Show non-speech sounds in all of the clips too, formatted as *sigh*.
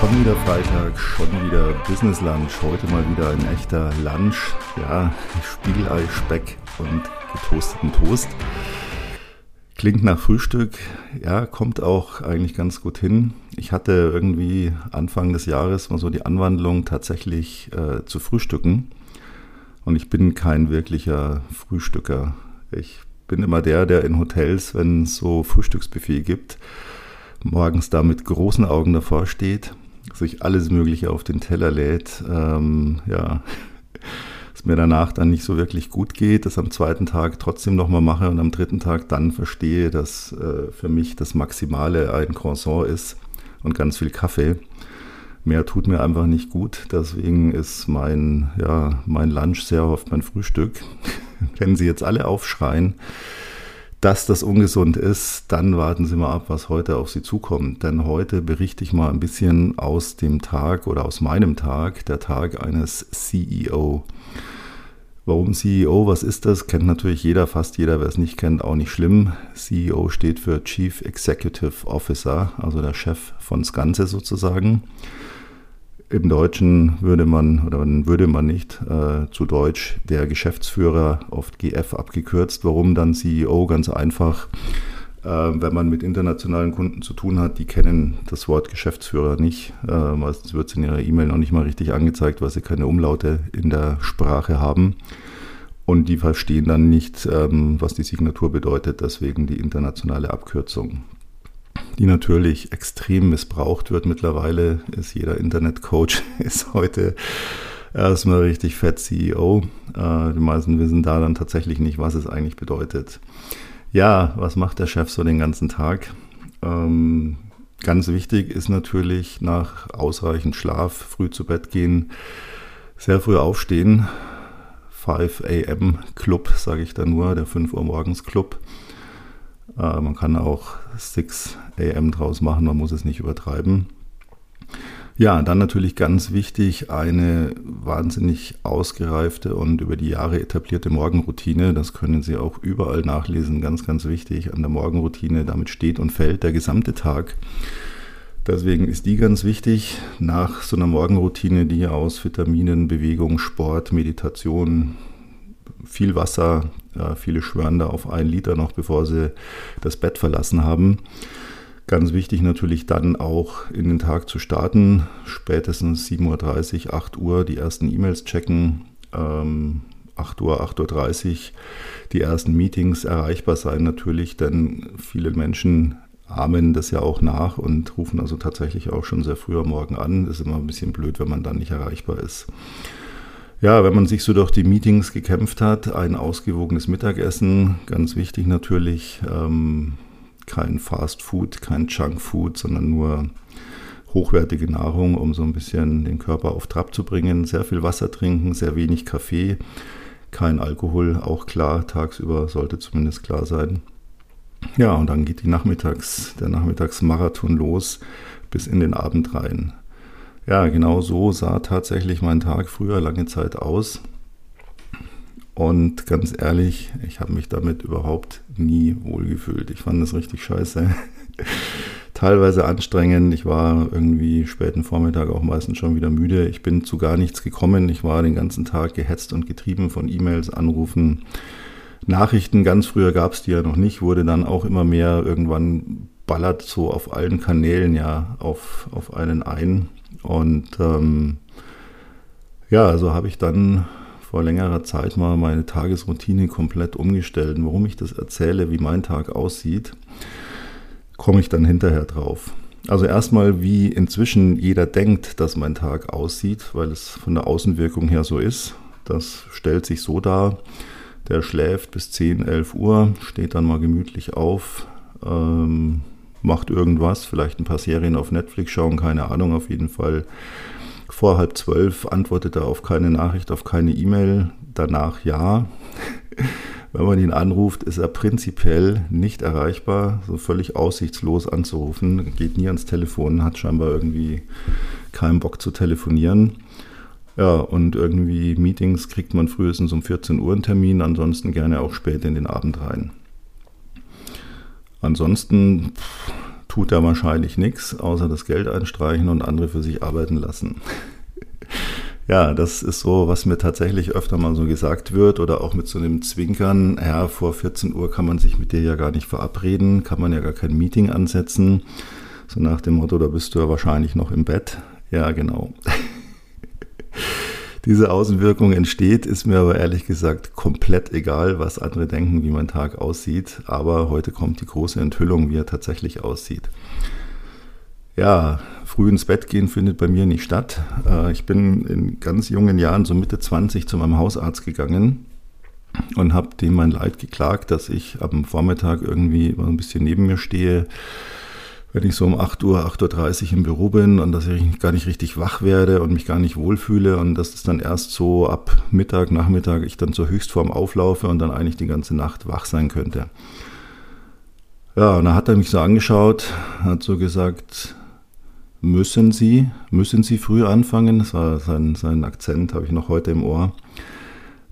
Schon wieder Freitag, schon wieder Business Lunch. Heute mal wieder ein echter Lunch. Ja, Spiegelei, Speck und getoasteten Toast. Klingt nach Frühstück. Ja, kommt auch eigentlich ganz gut hin. Ich hatte irgendwie Anfang des Jahres mal so die Anwandlung, tatsächlich äh, zu frühstücken. Und ich bin kein wirklicher Frühstücker. Ich bin immer der, der in Hotels, wenn es so Frühstücksbuffet gibt, morgens da mit großen Augen davor steht, sich alles Mögliche auf den Teller lädt. Ähm, ja, *laughs* es mir danach dann nicht so wirklich gut geht, das am zweiten Tag trotzdem nochmal mache und am dritten Tag dann verstehe, dass äh, für mich das Maximale ein Croissant ist und ganz viel Kaffee. Mehr tut mir einfach nicht gut. Deswegen ist mein, ja, mein Lunch sehr oft mein Frühstück. *laughs* Wenn Sie jetzt alle aufschreien, dass das ungesund ist, dann warten Sie mal ab, was heute auf Sie zukommt. Denn heute berichte ich mal ein bisschen aus dem Tag oder aus meinem Tag, der Tag eines CEO. Warum CEO? Was ist das? Kennt natürlich jeder, fast jeder. Wer es nicht kennt, auch nicht schlimm. CEO steht für Chief Executive Officer, also der Chef von Ganze sozusagen. Im Deutschen würde man oder würde man nicht äh, zu Deutsch der Geschäftsführer, oft GF abgekürzt. Warum dann CEO? Ganz einfach, äh, wenn man mit internationalen Kunden zu tun hat, die kennen das Wort Geschäftsführer nicht. Äh, meistens wird es in ihrer E-Mail noch nicht mal richtig angezeigt, weil sie keine Umlaute in der Sprache haben. Und die verstehen dann nicht, ähm, was die Signatur bedeutet, deswegen die internationale Abkürzung die natürlich extrem missbraucht wird. Mittlerweile ist jeder Internetcoach *laughs* ist heute erstmal richtig fett CEO. Äh, die meisten wissen da dann tatsächlich nicht, was es eigentlich bedeutet. Ja, was macht der Chef so den ganzen Tag? Ähm, ganz wichtig ist natürlich nach ausreichend Schlaf, früh zu Bett gehen, sehr früh aufstehen. 5 a.m. Club, sage ich da nur, der 5 Uhr morgens Club. Äh, man kann auch 6 AM draus machen, man muss es nicht übertreiben. Ja, dann natürlich ganz wichtig, eine wahnsinnig ausgereifte und über die Jahre etablierte Morgenroutine. Das können Sie auch überall nachlesen. Ganz, ganz wichtig an der Morgenroutine. Damit steht und fällt der gesamte Tag. Deswegen ist die ganz wichtig. Nach so einer Morgenroutine, die aus Vitaminen, Bewegung, Sport, Meditation, viel Wasser, ja, viele schwören da auf einen Liter noch, bevor sie das Bett verlassen haben. Ganz wichtig natürlich dann auch in den Tag zu starten, spätestens 7.30 Uhr, 8 Uhr die ersten E-Mails checken, ähm, 8 Uhr, 8.30 Uhr die ersten Meetings erreichbar sein natürlich, denn viele Menschen ahmen das ja auch nach und rufen also tatsächlich auch schon sehr früh am Morgen an. Das ist immer ein bisschen blöd, wenn man dann nicht erreichbar ist. Ja, wenn man sich so durch die Meetings gekämpft hat, ein ausgewogenes Mittagessen, ganz wichtig natürlich, ähm, kein Fast Food, kein Junk Food, sondern nur hochwertige Nahrung, um so ein bisschen den Körper auf Trab zu bringen. Sehr viel Wasser trinken, sehr wenig Kaffee, kein Alkohol, auch klar, tagsüber sollte zumindest klar sein. Ja, und dann geht die Nachmittags, der Nachmittagsmarathon los bis in den Abend rein. Ja, genau so sah tatsächlich mein Tag früher lange Zeit aus. Und ganz ehrlich, ich habe mich damit überhaupt nie wohlgefühlt. Ich fand das richtig scheiße. *laughs* Teilweise anstrengend. Ich war irgendwie späten Vormittag auch meistens schon wieder müde. Ich bin zu gar nichts gekommen. Ich war den ganzen Tag gehetzt und getrieben von E-Mails, Anrufen, Nachrichten. Ganz früher gab es die ja noch nicht, wurde dann auch immer mehr. Irgendwann ballert so auf allen Kanälen ja auf, auf einen ein. Und ähm, ja, also habe ich dann vor längerer Zeit mal meine Tagesroutine komplett umgestellt. Und warum ich das erzähle, wie mein Tag aussieht, komme ich dann hinterher drauf. Also erstmal, wie inzwischen jeder denkt, dass mein Tag aussieht, weil es von der Außenwirkung her so ist. Das stellt sich so dar. Der schläft bis 10, 11 Uhr, steht dann mal gemütlich auf, ähm, macht irgendwas, vielleicht ein paar Serien auf Netflix schauen, keine Ahnung, auf jeden Fall. Vor halb zwölf antwortet er auf keine Nachricht, auf keine E-Mail, danach ja. *laughs* Wenn man ihn anruft, ist er prinzipiell nicht erreichbar, so völlig aussichtslos anzurufen, geht nie ans Telefon, hat scheinbar irgendwie keinen Bock zu telefonieren. Ja, und irgendwie Meetings kriegt man frühestens um 14 Uhr einen Termin, ansonsten gerne auch spät in den Abend rein. Ansonsten tut er wahrscheinlich nichts, außer das Geld einstreichen und andere für sich arbeiten lassen. *laughs* ja, das ist so, was mir tatsächlich öfter mal so gesagt wird oder auch mit so einem Zwinkern, ja, vor 14 Uhr kann man sich mit dir ja gar nicht verabreden, kann man ja gar kein Meeting ansetzen. So nach dem Motto, da bist du ja wahrscheinlich noch im Bett. Ja, genau. *laughs* Diese Außenwirkung entsteht, ist mir aber ehrlich gesagt komplett egal, was andere denken, wie mein Tag aussieht. Aber heute kommt die große Enthüllung, wie er tatsächlich aussieht. Ja, früh ins Bett gehen findet bei mir nicht statt. Äh, ich bin in ganz jungen Jahren, so Mitte 20, zu meinem Hausarzt gegangen und habe dem mein Leid geklagt, dass ich am Vormittag irgendwie ein bisschen neben mir stehe, wenn ich so um 8 Uhr, 8.30 Uhr im Büro bin und dass ich gar nicht richtig wach werde und mich gar nicht wohlfühle und dass es dann erst so ab Mittag, Nachmittag ich dann zur Höchstform auflaufe und dann eigentlich die ganze Nacht wach sein könnte. Ja, und dann hat er mich so angeschaut, hat so gesagt, müssen Sie, müssen Sie früh anfangen? Das war sein, sein Akzent, habe ich noch heute im Ohr.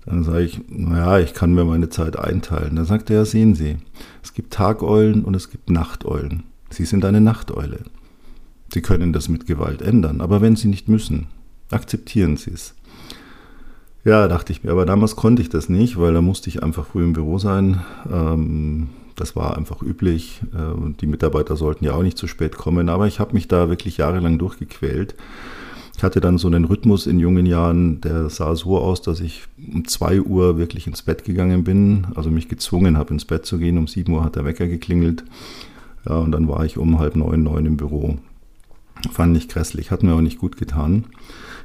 Dann sage ich, naja, ich kann mir meine Zeit einteilen. Dann sagt er, sehen Sie, es gibt Tageulen und es gibt Nachteulen. Sie sind eine Nachteule. Sie können das mit Gewalt ändern, aber wenn Sie nicht müssen, akzeptieren Sie es. Ja, dachte ich mir, aber damals konnte ich das nicht, weil da musste ich einfach früh im Büro sein. Ähm, das war einfach üblich. Äh, die Mitarbeiter sollten ja auch nicht zu spät kommen, aber ich habe mich da wirklich jahrelang durchgequält. Ich hatte dann so einen Rhythmus in jungen Jahren, der sah so aus, dass ich um 2 Uhr wirklich ins Bett gegangen bin, also mich gezwungen habe, ins Bett zu gehen. Um 7 Uhr hat der Wecker geklingelt. Ja, und dann war ich um halb neun, neun im Büro. Fand ich grässlich, hat mir auch nicht gut getan.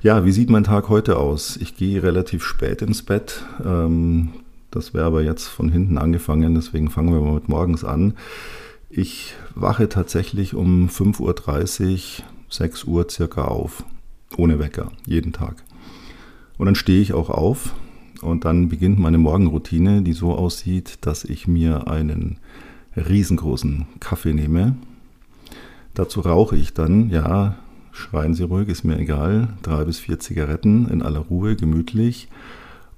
Ja, wie sieht mein Tag heute aus? Ich gehe relativ spät ins Bett. Ähm, das wäre aber jetzt von hinten angefangen, deswegen fangen wir mal mit morgens an. Ich wache tatsächlich um 5.30 Uhr, 6 Uhr circa auf. Ohne Wecker, jeden Tag. Und dann stehe ich auch auf und dann beginnt meine Morgenroutine, die so aussieht, dass ich mir einen riesengroßen Kaffee nehme. Dazu rauche ich dann, ja, schreien Sie ruhig, ist mir egal, drei bis vier Zigaretten in aller Ruhe, gemütlich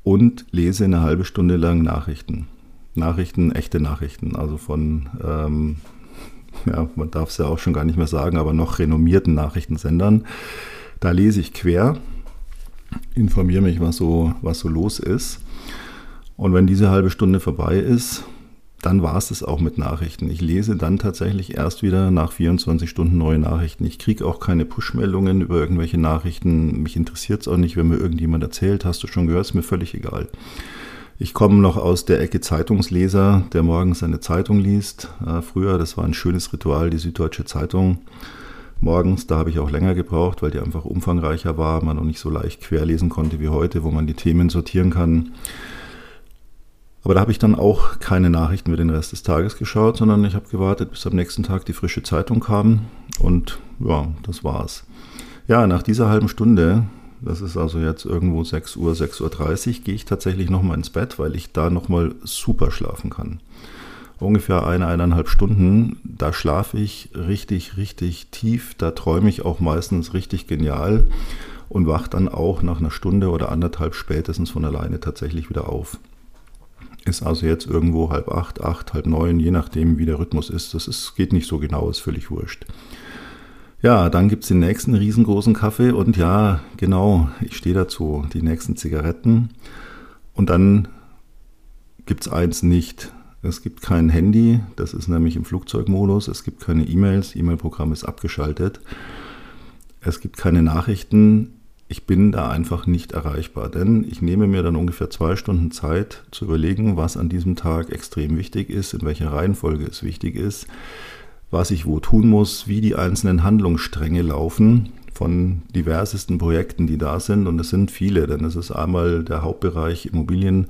und lese eine halbe Stunde lang Nachrichten. Nachrichten, echte Nachrichten, also von, ähm, ja, man darf es ja auch schon gar nicht mehr sagen, aber noch renommierten Nachrichtensendern. Da lese ich quer, informiere mich, was so, was so los ist. Und wenn diese halbe Stunde vorbei ist, dann war es das auch mit Nachrichten. Ich lese dann tatsächlich erst wieder nach 24 Stunden neue Nachrichten. Ich kriege auch keine Push-Meldungen über irgendwelche Nachrichten. Mich interessiert es auch nicht, wenn mir irgendjemand erzählt, hast du schon gehört, ist mir völlig egal. Ich komme noch aus der Ecke Zeitungsleser, der morgens seine Zeitung liest. Äh, früher, das war ein schönes Ritual, die Süddeutsche Zeitung. Morgens, da habe ich auch länger gebraucht, weil die einfach umfangreicher war, man noch nicht so leicht querlesen konnte wie heute, wo man die Themen sortieren kann. Aber da habe ich dann auch keine Nachrichten mehr den Rest des Tages geschaut, sondern ich habe gewartet, bis am nächsten Tag die frische Zeitung kam. Und ja, das war's. Ja, nach dieser halben Stunde, das ist also jetzt irgendwo 6 Uhr, 6.30 Uhr, gehe ich tatsächlich nochmal ins Bett, weil ich da nochmal super schlafen kann. Ungefähr eine, eineinhalb Stunden, da schlafe ich richtig, richtig tief. Da träume ich auch meistens richtig genial und wache dann auch nach einer Stunde oder anderthalb spätestens von alleine tatsächlich wieder auf. Ist also jetzt irgendwo halb acht, acht, halb neun, je nachdem, wie der Rhythmus ist. Das ist, geht nicht so genau, ist völlig wurscht. Ja, dann gibt es den nächsten riesengroßen Kaffee und ja, genau, ich stehe dazu, die nächsten Zigaretten. Und dann gibt es eins nicht. Es gibt kein Handy, das ist nämlich im Flugzeugmodus. Es gibt keine E-Mails, E-Mail-Programm ist abgeschaltet. Es gibt keine Nachrichten ich bin da einfach nicht erreichbar, denn ich nehme mir dann ungefähr zwei Stunden Zeit zu überlegen, was an diesem Tag extrem wichtig ist, in welcher Reihenfolge es wichtig ist, was ich wo tun muss, wie die einzelnen Handlungsstränge laufen von diversesten Projekten, die da sind. Und es sind viele, denn es ist einmal der Hauptbereich Immobilien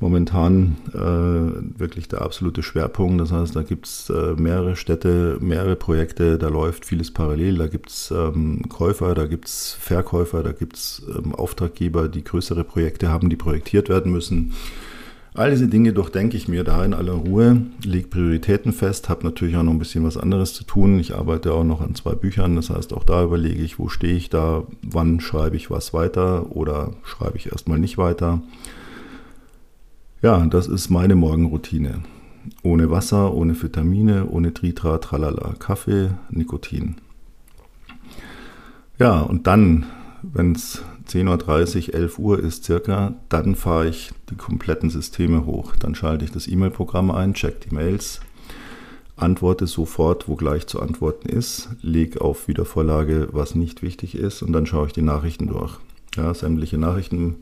momentan äh, wirklich der absolute Schwerpunkt. Das heißt, da gibt es äh, mehrere Städte, mehrere Projekte, da läuft vieles parallel. Da gibt es ähm, Käufer, da gibt es Verkäufer, da gibt es ähm, Auftraggeber, die größere Projekte haben, die projektiert werden müssen. All diese Dinge durchdenke ich mir da in aller Ruhe, lege Prioritäten fest, habe natürlich auch noch ein bisschen was anderes zu tun. Ich arbeite auch noch an zwei Büchern, das heißt, auch da überlege ich, wo stehe ich da, wann schreibe ich was weiter oder schreibe ich erstmal nicht weiter. Ja, das ist meine Morgenroutine. ohne Wasser, ohne Vitamine, ohne Tritra, Tralala, Kaffee, Nikotin. Ja, und dann, wenn es 10.30 Uhr, 11 Uhr ist circa, dann fahre ich die kompletten Systeme hoch. Dann schalte ich das E-Mail-Programm ein, check die Mails, antworte sofort, wo gleich zu antworten ist, lege auf Wiedervorlage, was nicht wichtig ist und dann schaue ich die Nachrichten durch. Ja, sämtliche Nachrichten,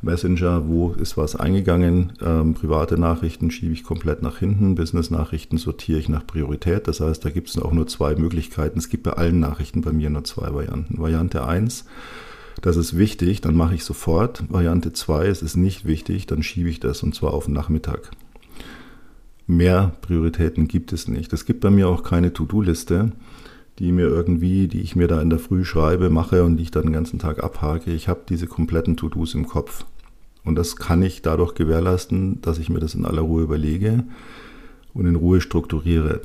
Messenger, wo ist was eingegangen, ähm, private Nachrichten schiebe ich komplett nach hinten, Business-Nachrichten sortiere ich nach Priorität. Das heißt, da gibt es auch nur zwei Möglichkeiten. Es gibt bei allen Nachrichten bei mir nur zwei Varianten. Variante 1, das ist wichtig, dann mache ich sofort. Variante 2, es ist nicht wichtig, dann schiebe ich das und zwar auf den Nachmittag. Mehr Prioritäten gibt es nicht. Es gibt bei mir auch keine To-Do-Liste, die mir irgendwie, die ich mir da in der Früh schreibe, mache und die ich dann den ganzen Tag abhake. Ich habe diese kompletten To-Dos im Kopf. Und das kann ich dadurch gewährleisten, dass ich mir das in aller Ruhe überlege und in Ruhe strukturiere.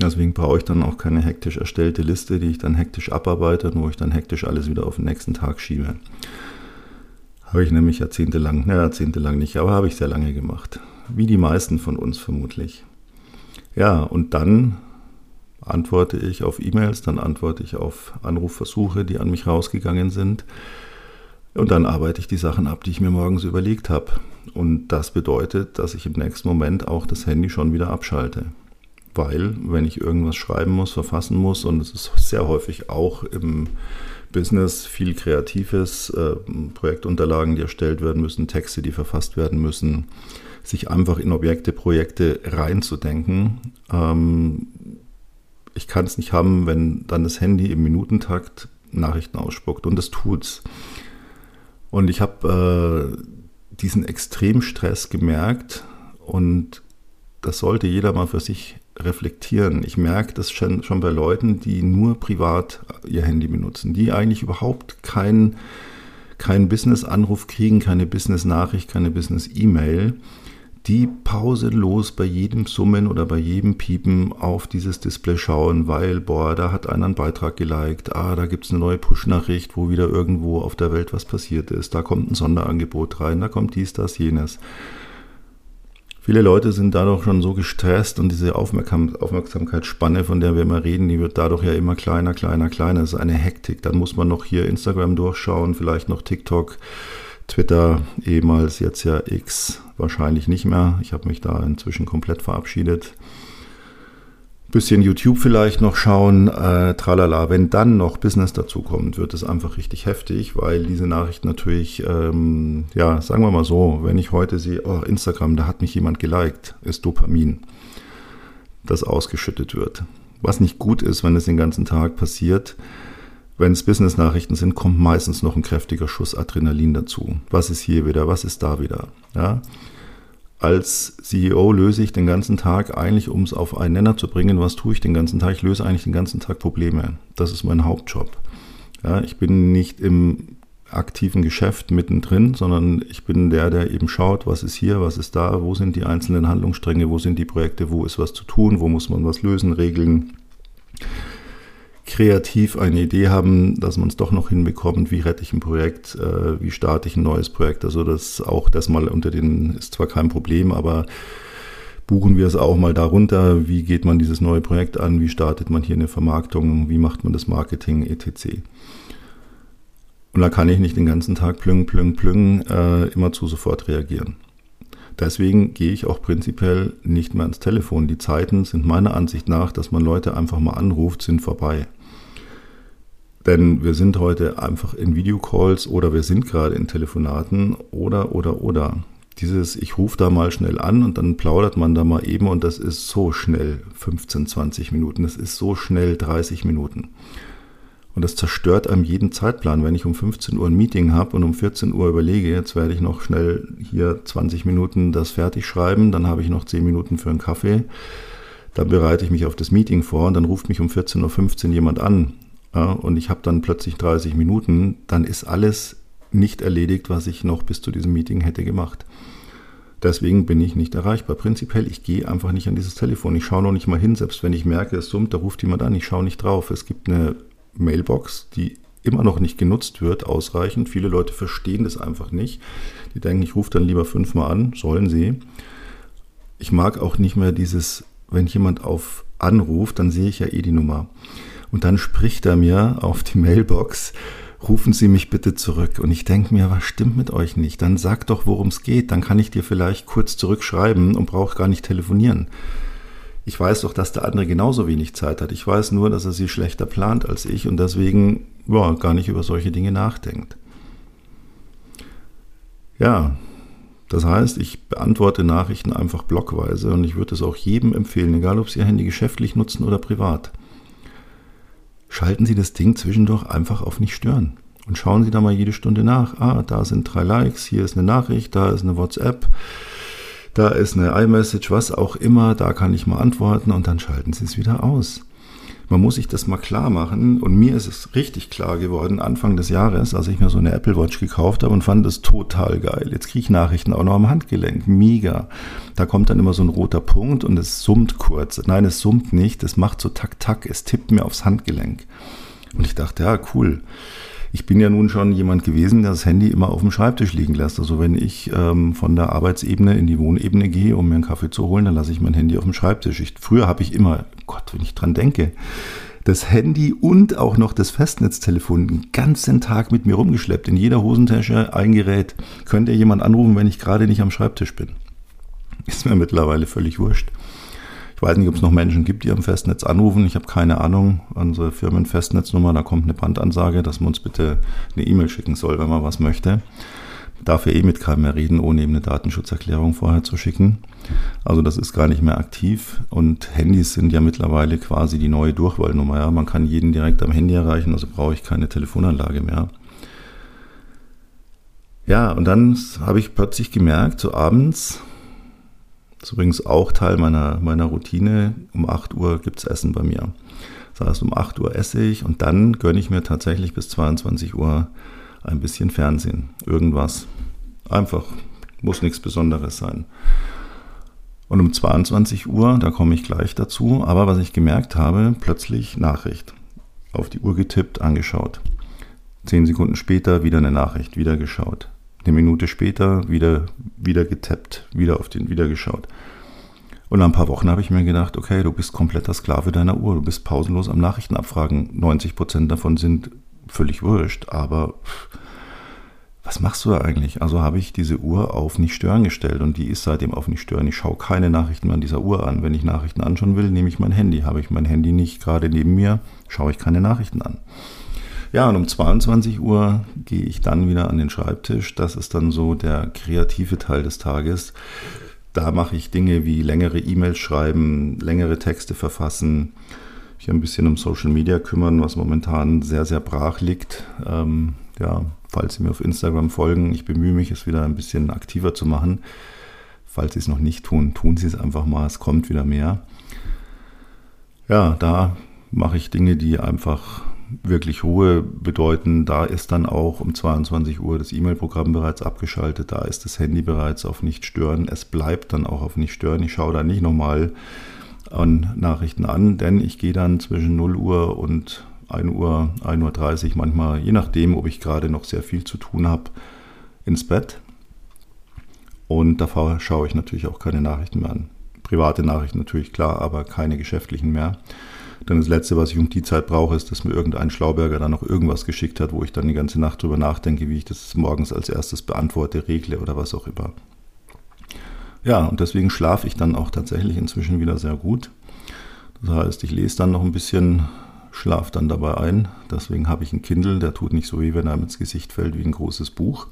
Deswegen brauche ich dann auch keine hektisch erstellte Liste, die ich dann hektisch abarbeite und wo ich dann hektisch alles wieder auf den nächsten Tag schiebe. Habe ich nämlich jahrzehntelang, naja, jahrzehntelang nicht, aber habe ich sehr lange gemacht. Wie die meisten von uns vermutlich. Ja, und dann antworte ich auf E-Mails, dann antworte ich auf Anrufversuche, die an mich rausgegangen sind. Und dann arbeite ich die Sachen ab, die ich mir morgens überlegt habe. Und das bedeutet, dass ich im nächsten Moment auch das Handy schon wieder abschalte weil wenn ich irgendwas schreiben muss, verfassen muss, und es ist sehr häufig auch im Business viel Kreatives, äh, Projektunterlagen, die erstellt werden müssen, Texte, die verfasst werden müssen, sich einfach in Objekte, Projekte reinzudenken. Ähm, ich kann es nicht haben, wenn dann das Handy im Minutentakt Nachrichten ausspuckt und das tut's. Und ich habe äh, diesen Extremstress gemerkt und das sollte jeder mal für sich reflektieren. Ich merke das schon, schon bei Leuten, die nur privat ihr Handy benutzen, die eigentlich überhaupt keinen kein Business-Anruf kriegen, keine Business-Nachricht, keine Business-E-Mail, die pausenlos bei jedem Summen oder bei jedem Piepen auf dieses Display schauen, weil, boah, da hat einer einen Beitrag geliked, ah, da gibt es eine neue Push-Nachricht, wo wieder irgendwo auf der Welt was passiert ist, da kommt ein Sonderangebot rein, da kommt dies, das, jenes. Viele Leute sind dadurch schon so gestresst und diese Aufmerksam Aufmerksamkeitsspanne, von der wir immer reden, die wird dadurch ja immer kleiner, kleiner, kleiner. Das ist eine Hektik. Dann muss man noch hier Instagram durchschauen, vielleicht noch TikTok, Twitter, ehemals jetzt ja X, wahrscheinlich nicht mehr. Ich habe mich da inzwischen komplett verabschiedet bisschen YouTube vielleicht noch schauen, äh, tralala. Wenn dann noch Business dazukommt, wird es einfach richtig heftig, weil diese Nachricht natürlich, ähm, ja, sagen wir mal so, wenn ich heute sehe, oh, Instagram, da hat mich jemand geliked, ist Dopamin, das ausgeschüttet wird. Was nicht gut ist, wenn es den ganzen Tag passiert. Wenn es Business-Nachrichten sind, kommt meistens noch ein kräftiger Schuss Adrenalin dazu. Was ist hier wieder? Was ist da wieder? Ja als CEO löse ich den ganzen Tag eigentlich, um es auf einen Nenner zu bringen, was tue ich den ganzen Tag? Ich löse eigentlich den ganzen Tag Probleme. Das ist mein Hauptjob. Ja, ich bin nicht im aktiven Geschäft mittendrin, sondern ich bin der, der eben schaut, was ist hier, was ist da, wo sind die einzelnen Handlungsstränge, wo sind die Projekte, wo ist was zu tun, wo muss man was lösen, regeln kreativ eine Idee haben, dass man es doch noch hinbekommt, wie rette ich ein Projekt, äh, wie starte ich ein neues Projekt. Also das auch das mal unter den ist zwar kein Problem, aber buchen wir es auch mal darunter, wie geht man dieses neue Projekt an, wie startet man hier eine Vermarktung, wie macht man das Marketing etc. Und da kann ich nicht den ganzen Tag plüng, plüng, plüng äh, immer zu sofort reagieren. Deswegen gehe ich auch prinzipiell nicht mehr ans Telefon. Die Zeiten sind meiner Ansicht nach, dass man Leute einfach mal anruft, sind vorbei. Denn wir sind heute einfach in Videocalls oder wir sind gerade in Telefonaten oder, oder, oder. Dieses, ich rufe da mal schnell an und dann plaudert man da mal eben und das ist so schnell 15, 20 Minuten. Das ist so schnell 30 Minuten. Und das zerstört einem jeden Zeitplan. Wenn ich um 15 Uhr ein Meeting habe und um 14 Uhr überlege, jetzt werde ich noch schnell hier 20 Minuten das fertig schreiben, dann habe ich noch 10 Minuten für einen Kaffee, dann bereite ich mich auf das Meeting vor und dann ruft mich um 14.15 Uhr jemand an ja, und ich habe dann plötzlich 30 Minuten, dann ist alles nicht erledigt, was ich noch bis zu diesem Meeting hätte gemacht. Deswegen bin ich nicht erreichbar. Prinzipiell, ich gehe einfach nicht an dieses Telefon. Ich schaue noch nicht mal hin, selbst wenn ich merke, es summt, da ruft jemand an, ich schaue nicht drauf. Es gibt eine Mailbox, die immer noch nicht genutzt wird, ausreichend. Viele Leute verstehen das einfach nicht. Die denken, ich rufe dann lieber fünfmal an, sollen sie. ich mag auch nicht mehr dieses, wenn jemand auf anruft, dann sehe ich ja eh die Nummer. Und dann spricht er mir auf die Mailbox, rufen Sie mich bitte zurück. Und ich denke mir, was stimmt mit euch nicht? Dann sag doch, worum es geht. Dann kann ich dir vielleicht kurz zurückschreiben und brauche gar nicht telefonieren. Ich weiß doch, dass der andere genauso wenig Zeit hat. Ich weiß nur, dass er sie schlechter plant als ich und deswegen ja, gar nicht über solche Dinge nachdenkt. Ja, das heißt, ich beantworte Nachrichten einfach blockweise und ich würde es auch jedem empfehlen, egal ob Sie Ihr Handy geschäftlich nutzen oder privat. Schalten Sie das Ding zwischendurch einfach auf nicht stören und schauen Sie da mal jede Stunde nach. Ah, da sind drei Likes, hier ist eine Nachricht, da ist eine WhatsApp, da ist eine iMessage, was auch immer, da kann ich mal antworten und dann schalten Sie es wieder aus. Man muss sich das mal klar machen. Und mir ist es richtig klar geworden, Anfang des Jahres, als ich mir so eine Apple Watch gekauft habe und fand das total geil. Jetzt kriege ich Nachrichten auch noch am Handgelenk. Mega. Da kommt dann immer so ein roter Punkt und es summt kurz. Nein, es summt nicht. Es macht so tak, tak. Es tippt mir aufs Handgelenk. Und ich dachte, ja, cool ich bin ja nun schon jemand gewesen, der das Handy immer auf dem Schreibtisch liegen lässt. Also wenn ich ähm, von der Arbeitsebene in die Wohnebene gehe, um mir einen Kaffee zu holen, dann lasse ich mein Handy auf dem Schreibtisch. Ich, früher habe ich immer, Gott, wenn ich dran denke, das Handy und auch noch das Festnetztelefon den ganzen Tag mit mir rumgeschleppt. In jeder Hosentasche ein Gerät. Könnte jemand anrufen, wenn ich gerade nicht am Schreibtisch bin. Ist mir mittlerweile völlig wurscht. Ich weiß nicht, ob es noch Menschen gibt, die am Festnetz anrufen. Ich habe keine Ahnung. Unsere Firmenfestnetznummer, da kommt eine Bandansage, dass man uns bitte eine E-Mail schicken soll, wenn man was möchte. Darf ja eh mit keinem mehr reden, ohne eben eine Datenschutzerklärung vorher zu schicken. Also das ist gar nicht mehr aktiv. Und Handys sind ja mittlerweile quasi die neue Durchwahlnummer. Ja? Man kann jeden direkt am Handy erreichen, also brauche ich keine Telefonanlage mehr. Ja, und dann habe ich plötzlich gemerkt, so abends, das ist übrigens auch Teil meiner, meiner Routine. Um 8 Uhr gibt es Essen bei mir. Das heißt, um 8 Uhr esse ich und dann gönne ich mir tatsächlich bis 22 Uhr ein bisschen Fernsehen. Irgendwas. Einfach. Muss nichts Besonderes sein. Und um 22 Uhr, da komme ich gleich dazu, aber was ich gemerkt habe, plötzlich Nachricht. Auf die Uhr getippt, angeschaut. Zehn Sekunden später wieder eine Nachricht, wieder geschaut. Eine Minute später wieder, wieder getappt, wieder auf den, wieder geschaut. Und nach ein paar Wochen habe ich mir gedacht, okay, du bist kompletter Sklave deiner Uhr, du bist pausenlos am Nachrichten abfragen. 90 Prozent davon sind völlig wurscht, aber was machst du da eigentlich? Also habe ich diese Uhr auf nicht stören gestellt und die ist seitdem auf nicht stören. Ich schaue keine Nachrichten an dieser Uhr an. Wenn ich Nachrichten anschauen will, nehme ich mein Handy. Habe ich mein Handy nicht gerade neben mir, schaue ich keine Nachrichten an. Ja, und um 22 Uhr gehe ich dann wieder an den Schreibtisch. Das ist dann so der kreative Teil des Tages. Da mache ich Dinge wie längere E-Mails schreiben, längere Texte verfassen, mich ein bisschen um Social Media kümmern, was momentan sehr, sehr brach liegt. Ähm, ja, falls Sie mir auf Instagram folgen, ich bemühe mich, es wieder ein bisschen aktiver zu machen. Falls Sie es noch nicht tun, tun Sie es einfach mal, es kommt wieder mehr. Ja, da mache ich Dinge, die einfach wirklich Ruhe bedeuten. Da ist dann auch um 22 Uhr das E-Mail-Programm bereits abgeschaltet. Da ist das Handy bereits auf Nicht stören. Es bleibt dann auch auf Nicht stören. Ich schaue da nicht nochmal an Nachrichten an, denn ich gehe dann zwischen 0 Uhr und 1 Uhr, 1.30 Uhr manchmal, je nachdem, ob ich gerade noch sehr viel zu tun habe, ins Bett. Und da schaue ich natürlich auch keine Nachrichten mehr an. Private Nachrichten natürlich klar, aber keine geschäftlichen mehr. Dann das Letzte, was ich um die Zeit brauche, ist, dass mir irgendein Schlauberger dann noch irgendwas geschickt hat, wo ich dann die ganze Nacht drüber nachdenke, wie ich das morgens als erstes beantworte, regle oder was auch immer. Ja, und deswegen schlafe ich dann auch tatsächlich inzwischen wieder sehr gut. Das heißt, ich lese dann noch ein bisschen, schlafe dann dabei ein. Deswegen habe ich einen Kindle, der tut nicht so weh, wenn er ins Gesicht fällt, wie ein großes Buch.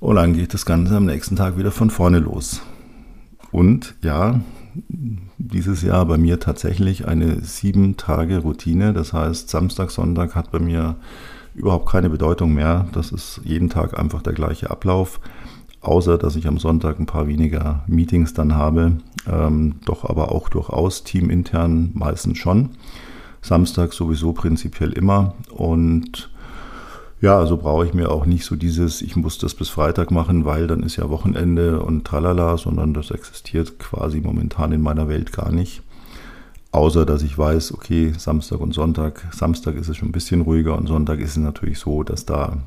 Und dann geht das Ganze am nächsten Tag wieder von vorne los. Und ja, dieses Jahr bei mir tatsächlich eine sieben Tage Routine. Das heißt, Samstag, Sonntag hat bei mir überhaupt keine Bedeutung mehr. Das ist jeden Tag einfach der gleiche Ablauf. Außer dass ich am Sonntag ein paar weniger Meetings dann habe. Ähm, doch aber auch durchaus teamintern meistens schon. Samstag sowieso prinzipiell immer. Und ja, also brauche ich mir auch nicht so dieses, ich muss das bis Freitag machen, weil dann ist ja Wochenende und tralala, sondern das existiert quasi momentan in meiner Welt gar nicht. Außer dass ich weiß, okay, Samstag und Sonntag, Samstag ist es schon ein bisschen ruhiger und Sonntag ist es natürlich so, dass da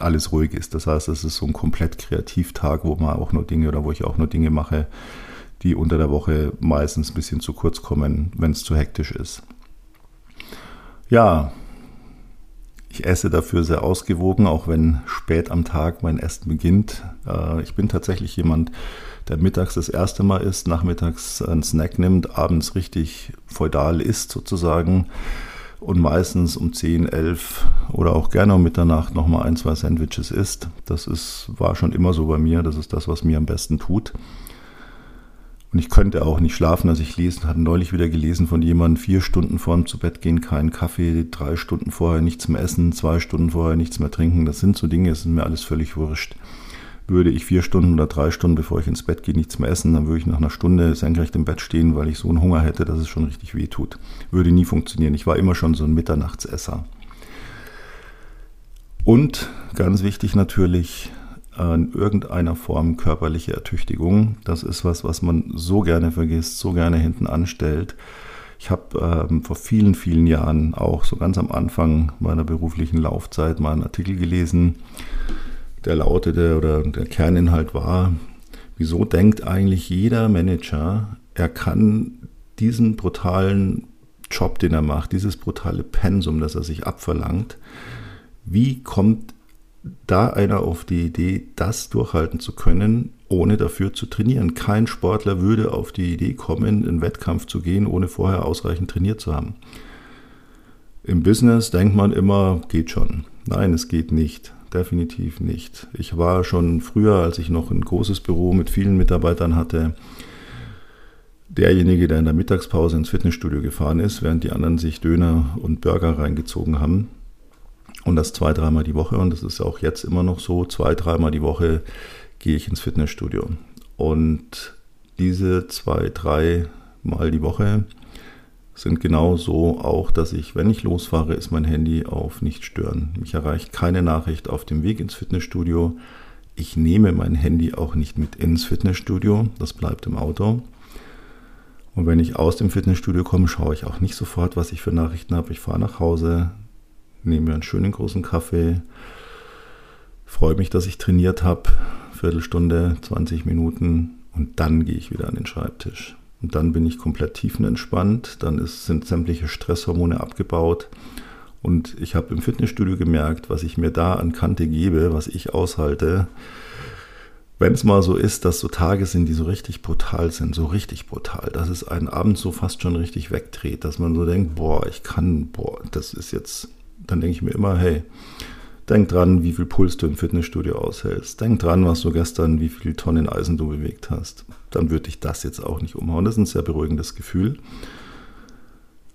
alles ruhig ist. Das heißt, es ist so ein komplett Kreativtag, wo man auch nur Dinge oder wo ich auch nur Dinge mache, die unter der Woche meistens ein bisschen zu kurz kommen, wenn es zu hektisch ist. Ja, ich esse dafür sehr ausgewogen, auch wenn spät am Tag mein Essen beginnt. Äh, ich bin tatsächlich jemand, der mittags das erste Mal isst, nachmittags einen Snack nimmt, abends richtig feudal isst sozusagen und meistens um 10, 11 oder auch gerne um Mitternacht nochmal ein, zwei Sandwiches isst. Das ist, war schon immer so bei mir. Das ist das, was mir am besten tut. Und ich könnte auch nicht schlafen. Also ich lese, hatte neulich wieder gelesen von jemandem, vier Stunden vor dem zu Bett gehen, keinen Kaffee, drei Stunden vorher nichts mehr essen, zwei Stunden vorher nichts mehr trinken. Das sind so Dinge, das ist mir alles völlig wurscht. Würde ich vier Stunden oder drei Stunden, bevor ich ins Bett gehe, nichts mehr essen, dann würde ich nach einer Stunde senkrecht im Bett stehen, weil ich so einen Hunger hätte, dass es schon richtig weh tut. Würde nie funktionieren. Ich war immer schon so ein Mitternachtsesser. Und ganz wichtig natürlich, in irgendeiner Form körperliche Ertüchtigung. Das ist was, was man so gerne vergisst, so gerne hinten anstellt. Ich habe ähm, vor vielen, vielen Jahren auch so ganz am Anfang meiner beruflichen Laufzeit mal einen Artikel gelesen, der lautete oder der Kerninhalt war, wieso denkt eigentlich jeder Manager, er kann diesen brutalen Job, den er macht, dieses brutale Pensum, das er sich abverlangt, wie kommt da einer auf die Idee, das durchhalten zu können, ohne dafür zu trainieren. Kein Sportler würde auf die Idee kommen, in Wettkampf zu gehen, ohne vorher ausreichend trainiert zu haben. Im Business denkt man immer, geht schon. Nein, es geht nicht. Definitiv nicht. Ich war schon früher, als ich noch ein großes Büro mit vielen Mitarbeitern hatte, derjenige, der in der Mittagspause ins Fitnessstudio gefahren ist, während die anderen sich Döner und Burger reingezogen haben. Und das zwei, dreimal die Woche. Und das ist auch jetzt immer noch so. Zwei, dreimal die Woche gehe ich ins Fitnessstudio. Und diese zwei, dreimal die Woche sind genau so auch, dass ich, wenn ich losfahre, ist mein Handy auf nicht stören. Mich erreicht keine Nachricht auf dem Weg ins Fitnessstudio. Ich nehme mein Handy auch nicht mit ins Fitnessstudio. Das bleibt im Auto. Und wenn ich aus dem Fitnessstudio komme, schaue ich auch nicht sofort, was ich für Nachrichten habe. Ich fahre nach Hause, nehme mir einen schönen großen Kaffee, freue mich, dass ich trainiert habe, Viertelstunde, 20 Minuten und dann gehe ich wieder an den Schreibtisch. Und dann bin ich komplett tiefenentspannt, dann ist, sind sämtliche Stresshormone abgebaut und ich habe im Fitnessstudio gemerkt, was ich mir da an Kante gebe, was ich aushalte. Wenn es mal so ist, dass so Tage sind, die so richtig brutal sind, so richtig brutal, dass es einen Abend so fast schon richtig wegdreht, dass man so denkt, boah, ich kann, boah, das ist jetzt dann denke ich mir immer, hey, denk dran, wie viel Puls du im Fitnessstudio aushältst. Denk dran, was du gestern, wie viele Tonnen Eisen du bewegt hast. Dann würde ich das jetzt auch nicht umhauen. Das ist ein sehr beruhigendes Gefühl.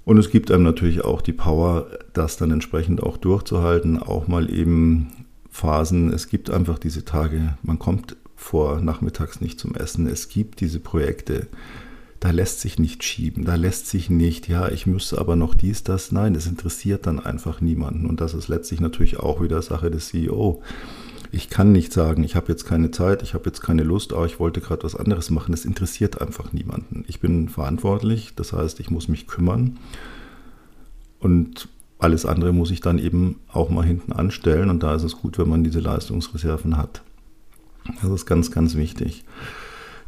Und es gibt einem natürlich auch die Power, das dann entsprechend auch durchzuhalten, auch mal eben Phasen. Es gibt einfach diese Tage, man kommt vor nachmittags nicht zum Essen. Es gibt diese Projekte, da lässt sich nicht schieben, da lässt sich nicht, ja, ich müsste aber noch dies, das. Nein, es interessiert dann einfach niemanden. Und das ist letztlich natürlich auch wieder Sache des CEO. Ich kann nicht sagen, ich habe jetzt keine Zeit, ich habe jetzt keine Lust, aber ich wollte gerade was anderes machen. Es interessiert einfach niemanden. Ich bin verantwortlich, das heißt, ich muss mich kümmern. Und alles andere muss ich dann eben auch mal hinten anstellen. Und da ist es gut, wenn man diese Leistungsreserven hat. Das ist ganz, ganz wichtig.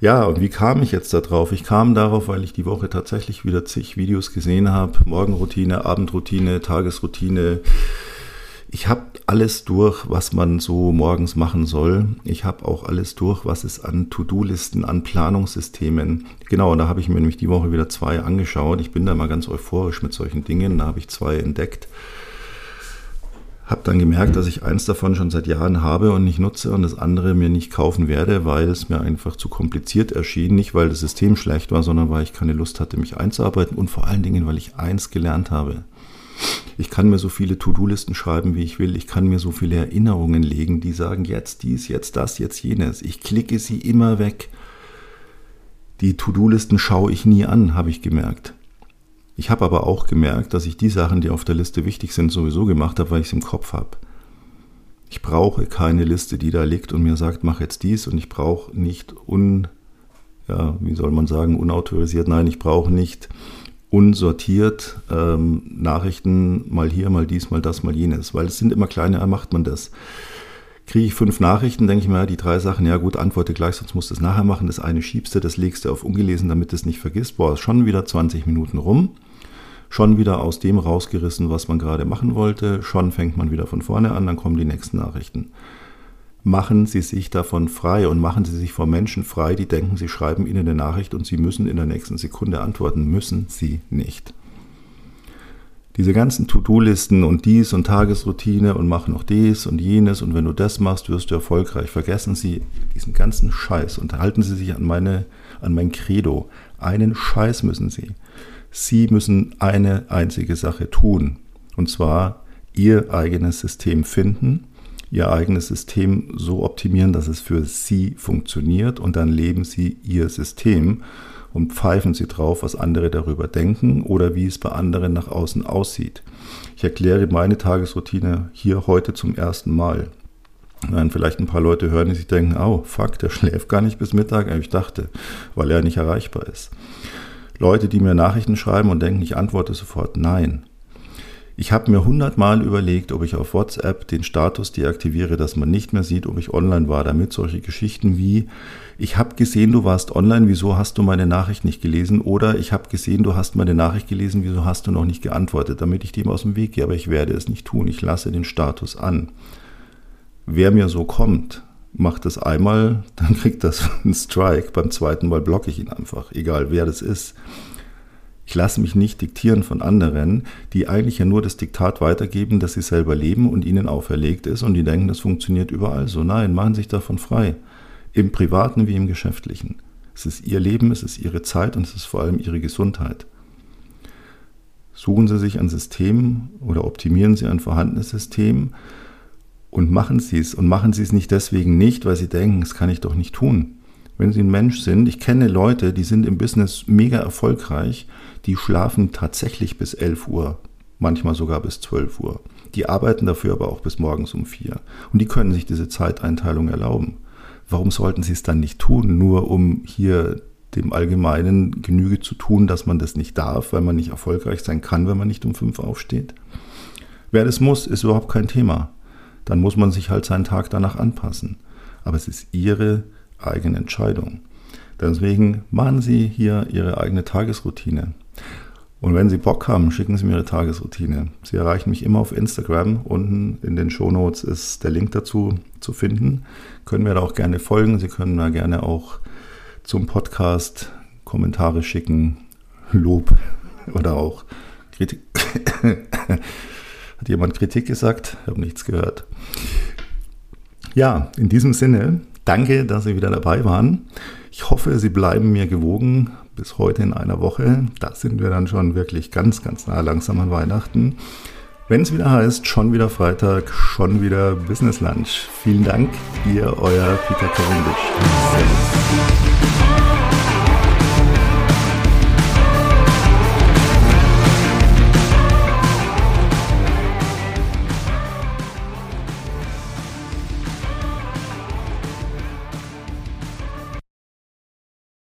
Ja, und wie kam ich jetzt darauf? Ich kam darauf, weil ich die Woche tatsächlich wieder zig Videos gesehen habe. Morgenroutine, Abendroutine, Tagesroutine. Ich habe alles durch, was man so morgens machen soll. Ich habe auch alles durch, was es an To-Do-Listen, an Planungssystemen. Genau, da habe ich mir nämlich die Woche wieder zwei angeschaut. Ich bin da mal ganz euphorisch mit solchen Dingen. Da habe ich zwei entdeckt. Habe dann gemerkt, dass ich eins davon schon seit Jahren habe und nicht nutze und das andere mir nicht kaufen werde, weil es mir einfach zu kompliziert erschien. Nicht, weil das System schlecht war, sondern weil ich keine Lust hatte, mich einzuarbeiten und vor allen Dingen, weil ich eins gelernt habe. Ich kann mir so viele To-Do-Listen schreiben, wie ich will. Ich kann mir so viele Erinnerungen legen, die sagen, jetzt dies, jetzt das, jetzt jenes. Ich klicke sie immer weg. Die To-Do-Listen schaue ich nie an, habe ich gemerkt. Ich habe aber auch gemerkt, dass ich die Sachen, die auf der Liste wichtig sind, sowieso gemacht habe, weil ich es im Kopf habe. Ich brauche keine Liste, die da liegt und mir sagt, mach jetzt dies und ich brauche nicht un, ja, wie soll man sagen, unautorisiert, nein, ich brauche nicht unsortiert ähm, Nachrichten, mal hier, mal dies, mal das, mal jenes, weil es sind immer kleine, macht man das. kriege ich fünf Nachrichten, denke ich mir, die drei Sachen, ja gut, antworte gleich, sonst musst du es nachher machen. Das eine schiebst du, das legst du auf ungelesen, damit du es nicht vergisst. Boah, ist schon wieder 20 Minuten rum. Schon wieder aus dem rausgerissen, was man gerade machen wollte. Schon fängt man wieder von vorne an, dann kommen die nächsten Nachrichten. Machen Sie sich davon frei und machen Sie sich vor Menschen frei, die denken, Sie schreiben Ihnen eine Nachricht und Sie müssen in der nächsten Sekunde antworten. Müssen Sie nicht diese ganzen To-Do-Listen und dies und Tagesroutine und mach noch dies und jenes und wenn du das machst, wirst du erfolgreich. Vergessen Sie diesen ganzen Scheiß und halten Sie sich an meine, an mein Credo. Einen Scheiß müssen Sie. Sie müssen eine einzige Sache tun. Und zwar Ihr eigenes System finden, Ihr eigenes System so optimieren, dass es für Sie funktioniert und dann leben Sie Ihr System und pfeifen sie drauf, was andere darüber denken oder wie es bei anderen nach außen aussieht. Ich erkläre meine Tagesroutine hier heute zum ersten Mal. Wenn vielleicht ein paar Leute hören, die sich denken, oh, fuck, der *laughs* schläft gar nicht bis Mittag. Ich dachte, weil er nicht erreichbar ist. Leute, die mir Nachrichten schreiben und denken, ich antworte sofort, nein. Ich habe mir hundertmal überlegt, ob ich auf WhatsApp den Status deaktiviere, dass man nicht mehr sieht, ob ich online war, damit solche Geschichten wie ich habe gesehen, du warst online, wieso hast du meine Nachricht nicht gelesen? Oder ich habe gesehen, du hast meine Nachricht gelesen, wieso hast du noch nicht geantwortet, damit ich dem aus dem Weg gehe, aber ich werde es nicht tun, ich lasse den Status an. Wer mir so kommt, macht das einmal, *laughs* dann kriegt das einen Strike, beim zweiten Mal blocke ich ihn einfach, egal wer das ist. Ich lasse mich nicht diktieren von anderen, die eigentlich ja nur das Diktat weitergeben, dass sie selber leben und ihnen auferlegt ist und die denken, das funktioniert überall so. Nein, machen sich davon frei. Im privaten wie im geschäftlichen. Es ist ihr Leben, es ist ihre Zeit und es ist vor allem ihre Gesundheit. Suchen Sie sich ein System oder optimieren Sie ein vorhandenes System und machen Sie es. Und machen Sie es nicht deswegen nicht, weil Sie denken, das kann ich doch nicht tun. Wenn Sie ein Mensch sind, ich kenne Leute, die sind im Business mega erfolgreich, die schlafen tatsächlich bis 11 Uhr, manchmal sogar bis 12 Uhr. Die arbeiten dafür aber auch bis morgens um 4. Und die können sich diese Zeiteinteilung erlauben. Warum sollten sie es dann nicht tun, nur um hier dem Allgemeinen Genüge zu tun, dass man das nicht darf, weil man nicht erfolgreich sein kann, wenn man nicht um 5 aufsteht? Wer das muss, ist überhaupt kein Thema. Dann muss man sich halt seinen Tag danach anpassen. Aber es ist Ihre eigene Entscheidung. Deswegen machen Sie hier Ihre eigene Tagesroutine. Und wenn Sie Bock haben, schicken Sie mir Ihre Tagesroutine. Sie erreichen mich immer auf Instagram. Unten in den Shownotes ist der Link dazu zu finden. Können mir da auch gerne folgen. Sie können da gerne auch zum Podcast Kommentare schicken, Lob *laughs* oder auch Kritik. Hat jemand Kritik gesagt? Ich habe nichts gehört. Ja, in diesem Sinne, danke, dass Sie wieder dabei waren. Ich hoffe, Sie bleiben mir gewogen bis heute in einer Woche. Da sind wir dann schon wirklich ganz, ganz nah langsam an Weihnachten. Wenn es wieder heißt, schon wieder Freitag, schon wieder Business Lunch. Vielen Dank, ihr, euer Peter Cavendish. Servus.